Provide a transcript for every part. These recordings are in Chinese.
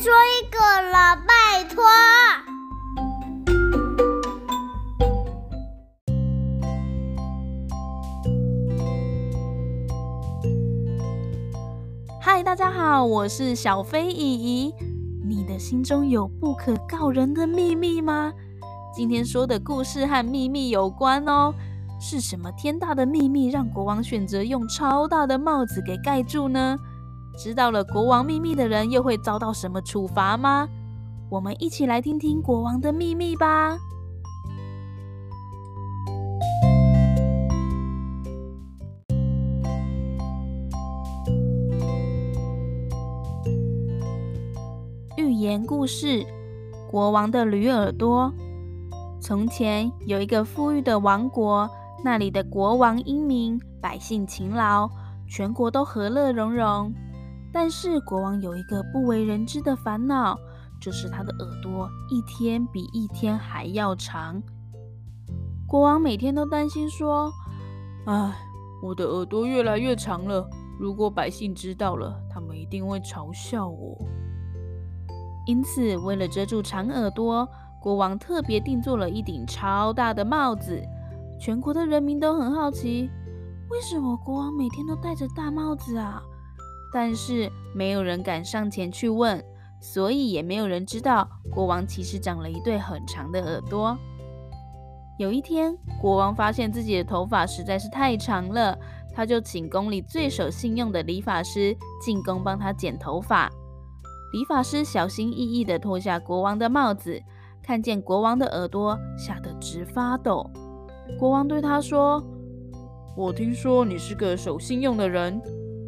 说一个了，拜托。嗨，大家好，我是小飞姨姨。你的心中有不可告人的秘密吗？今天说的故事和秘密有关哦。是什么天大的秘密让国王选择用超大的帽子给盖住呢？知道了国王秘密的人又会遭到什么处罚吗？我们一起来听听国王的秘密吧。寓言故事：国王的驴耳朵。从前有一个富裕的王国，那里的国王英明，百姓勤劳，全国都和乐融融。但是国王有一个不为人知的烦恼，就是他的耳朵一天比一天还要长。国王每天都担心说：“唉，我的耳朵越来越长了，如果百姓知道了，他们一定会嘲笑我。”因此，为了遮住长耳朵，国王特别定做了一顶超大的帽子。全国的人民都很好奇，为什么国王每天都戴着大帽子啊？但是没有人敢上前去问，所以也没有人知道国王其实长了一对很长的耳朵。有一天，国王发现自己的头发实在是太长了，他就请宫里最守信用的理发师进宫帮他剪头发。理发师小心翼翼地脱下国王的帽子，看见国王的耳朵，吓得直发抖。国王对他说：“我听说你是个守信用的人。”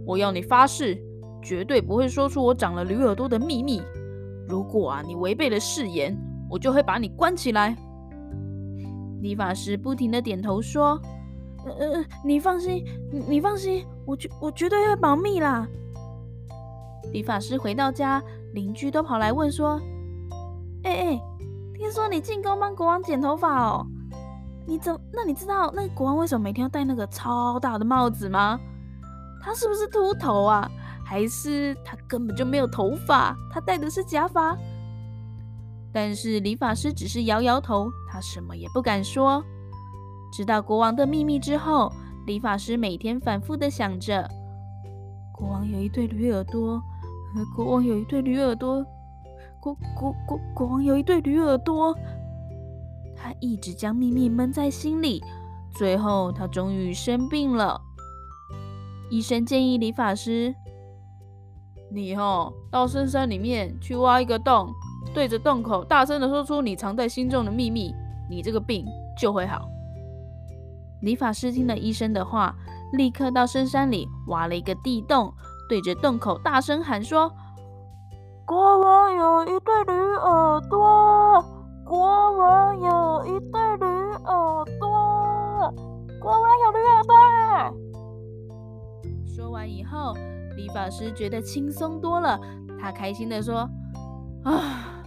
我要你发誓，绝对不会说出我长了驴耳朵的秘密。如果啊，你违背了誓言，我就会把你关起来。理发师不停的点头说：“呃呃，你放心，你放心，我绝我绝对会保密啦。”理发师回到家，邻居都跑来问说：“哎哎，听说你进宫帮国王剪头发哦？你怎？那你知道那国王为什么每天要戴那个超大的帽子吗？”他是不是秃头啊？还是他根本就没有头发？他戴的是假发？但是理发师只是摇摇头，他什么也不敢说。知道国王的秘密之后，理发师每天反复的想着：国王有一对驴耳朵，国王有一对驴耳朵，国国国国王有一对驴耳朵。他一直将秘密闷在心里，最后他终于生病了。医生建议理发师：“你哦，到深山里面去挖一个洞，对着洞口大声的说出你藏在心中的秘密，你这个病就会好。”理发师听了医生的话，立刻到深山里挖了一个地洞，对着洞口大声喊说：“国王有一对驴耳朵，国王有一对驴耳朵，国王有驴耳朵。”说完以后，理发师觉得轻松多了。他开心地说：“啊，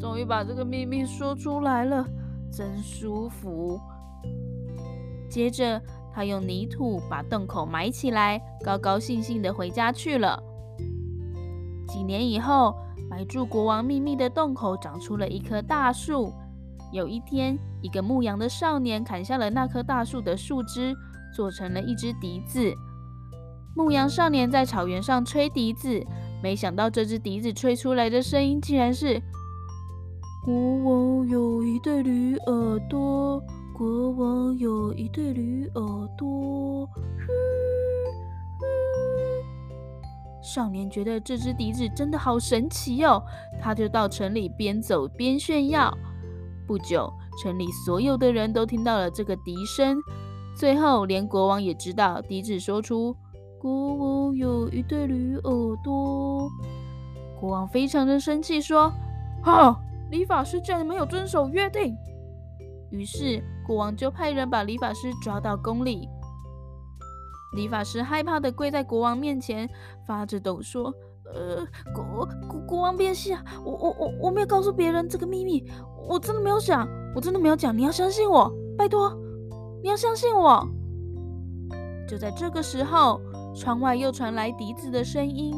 终于把这个秘密说出来了，真舒服。”接着，他用泥土把洞口埋起来，高高兴兴地回家去了。几年以后，埋住国王秘密的洞口长出了一棵大树。有一天，一个牧羊的少年砍下了那棵大树的树枝，做成了一只笛子。牧羊少年在草原上吹笛子，没想到这只笛子吹出来的声音竟然是：“国王有一对驴耳朵，国王有一对驴耳朵。”少年觉得这只笛子真的好神奇哦，他就到城里边走边炫耀。不久，城里所有的人都听到了这个笛声，最后连国王也知道笛子说出。国王有一对驴耳朵，国王非常的生气，说：“哈，理发师竟然没有遵守约定。”于是国王就派人把理发师抓到宫里。理发师害怕的跪在国王面前，发着抖说：“呃，国国国王别气啊，我我我我没有告诉别人这个秘密，我真的没有讲，我真的没有讲，你要相信我，拜托，你要相信我。”就在这个时候。窗外又传来笛子的声音：“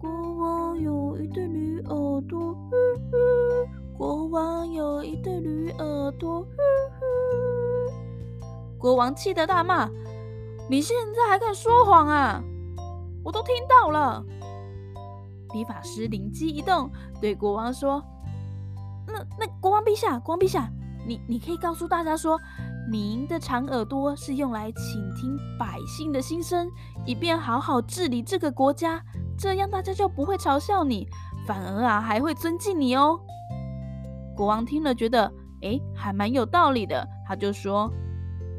国王有一对驴耳朵，国王有一对驴耳朵，国王气得大骂：“你现在还敢说谎啊？我都听到了。”理发师灵机一动，对国王说：“那那国王陛下，国王陛下，你你可以告诉大家说。”您的长耳朵是用来倾听百姓的心声，以便好好治理这个国家，这样大家就不会嘲笑你，反而啊还会尊敬你哦。国王听了觉得，诶，还蛮有道理的，他就说，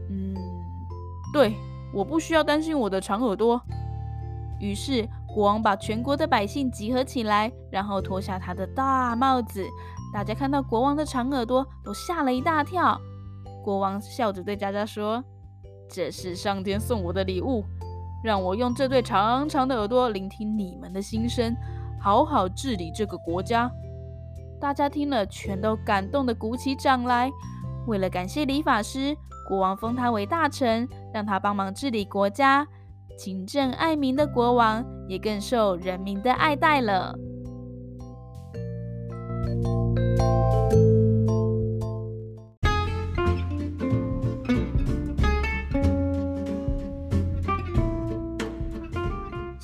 嗯，对，我不需要担心我的长耳朵。于是国王把全国的百姓集合起来，然后脱下他的大帽子，大家看到国王的长耳朵，都吓了一大跳。国王笑着对佳佳说：“这是上天送我的礼物，让我用这对长长的耳朵聆听你们的心声，好好治理这个国家。”大家听了，全都感动的鼓起掌来。为了感谢理发师，国王封他为大臣，让他帮忙治理国家。勤政爱民的国王也更受人民的爱戴了。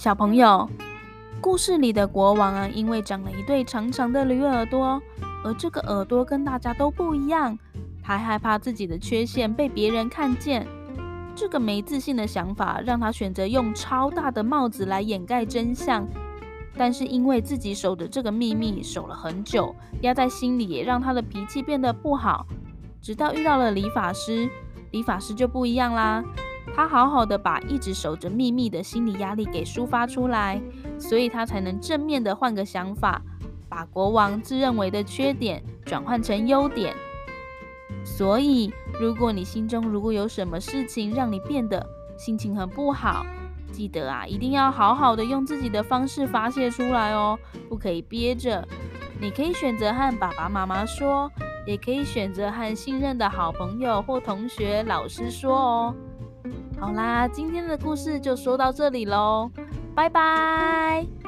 小朋友，故事里的国王啊，因为长了一对长长的驴耳朵，而这个耳朵跟大家都不一样，他害怕自己的缺陷被别人看见。这个没自信的想法让他选择用超大的帽子来掩盖真相。但是因为自己守着这个秘密守了很久，压在心里，也让他的脾气变得不好。直到遇到了理发师，理发师就不一样啦。他好好的把一直守着秘密的心理压力给抒发出来，所以他才能正面的换个想法，把国王自认为的缺点转换成优点。所以，如果你心中如果有什么事情让你变得心情很不好，记得啊，一定要好好的用自己的方式发泄出来哦，不可以憋着。你可以选择和爸爸妈妈说，也可以选择和信任的好朋友或同学、老师说哦。好啦，今天的故事就说到这里喽，拜拜。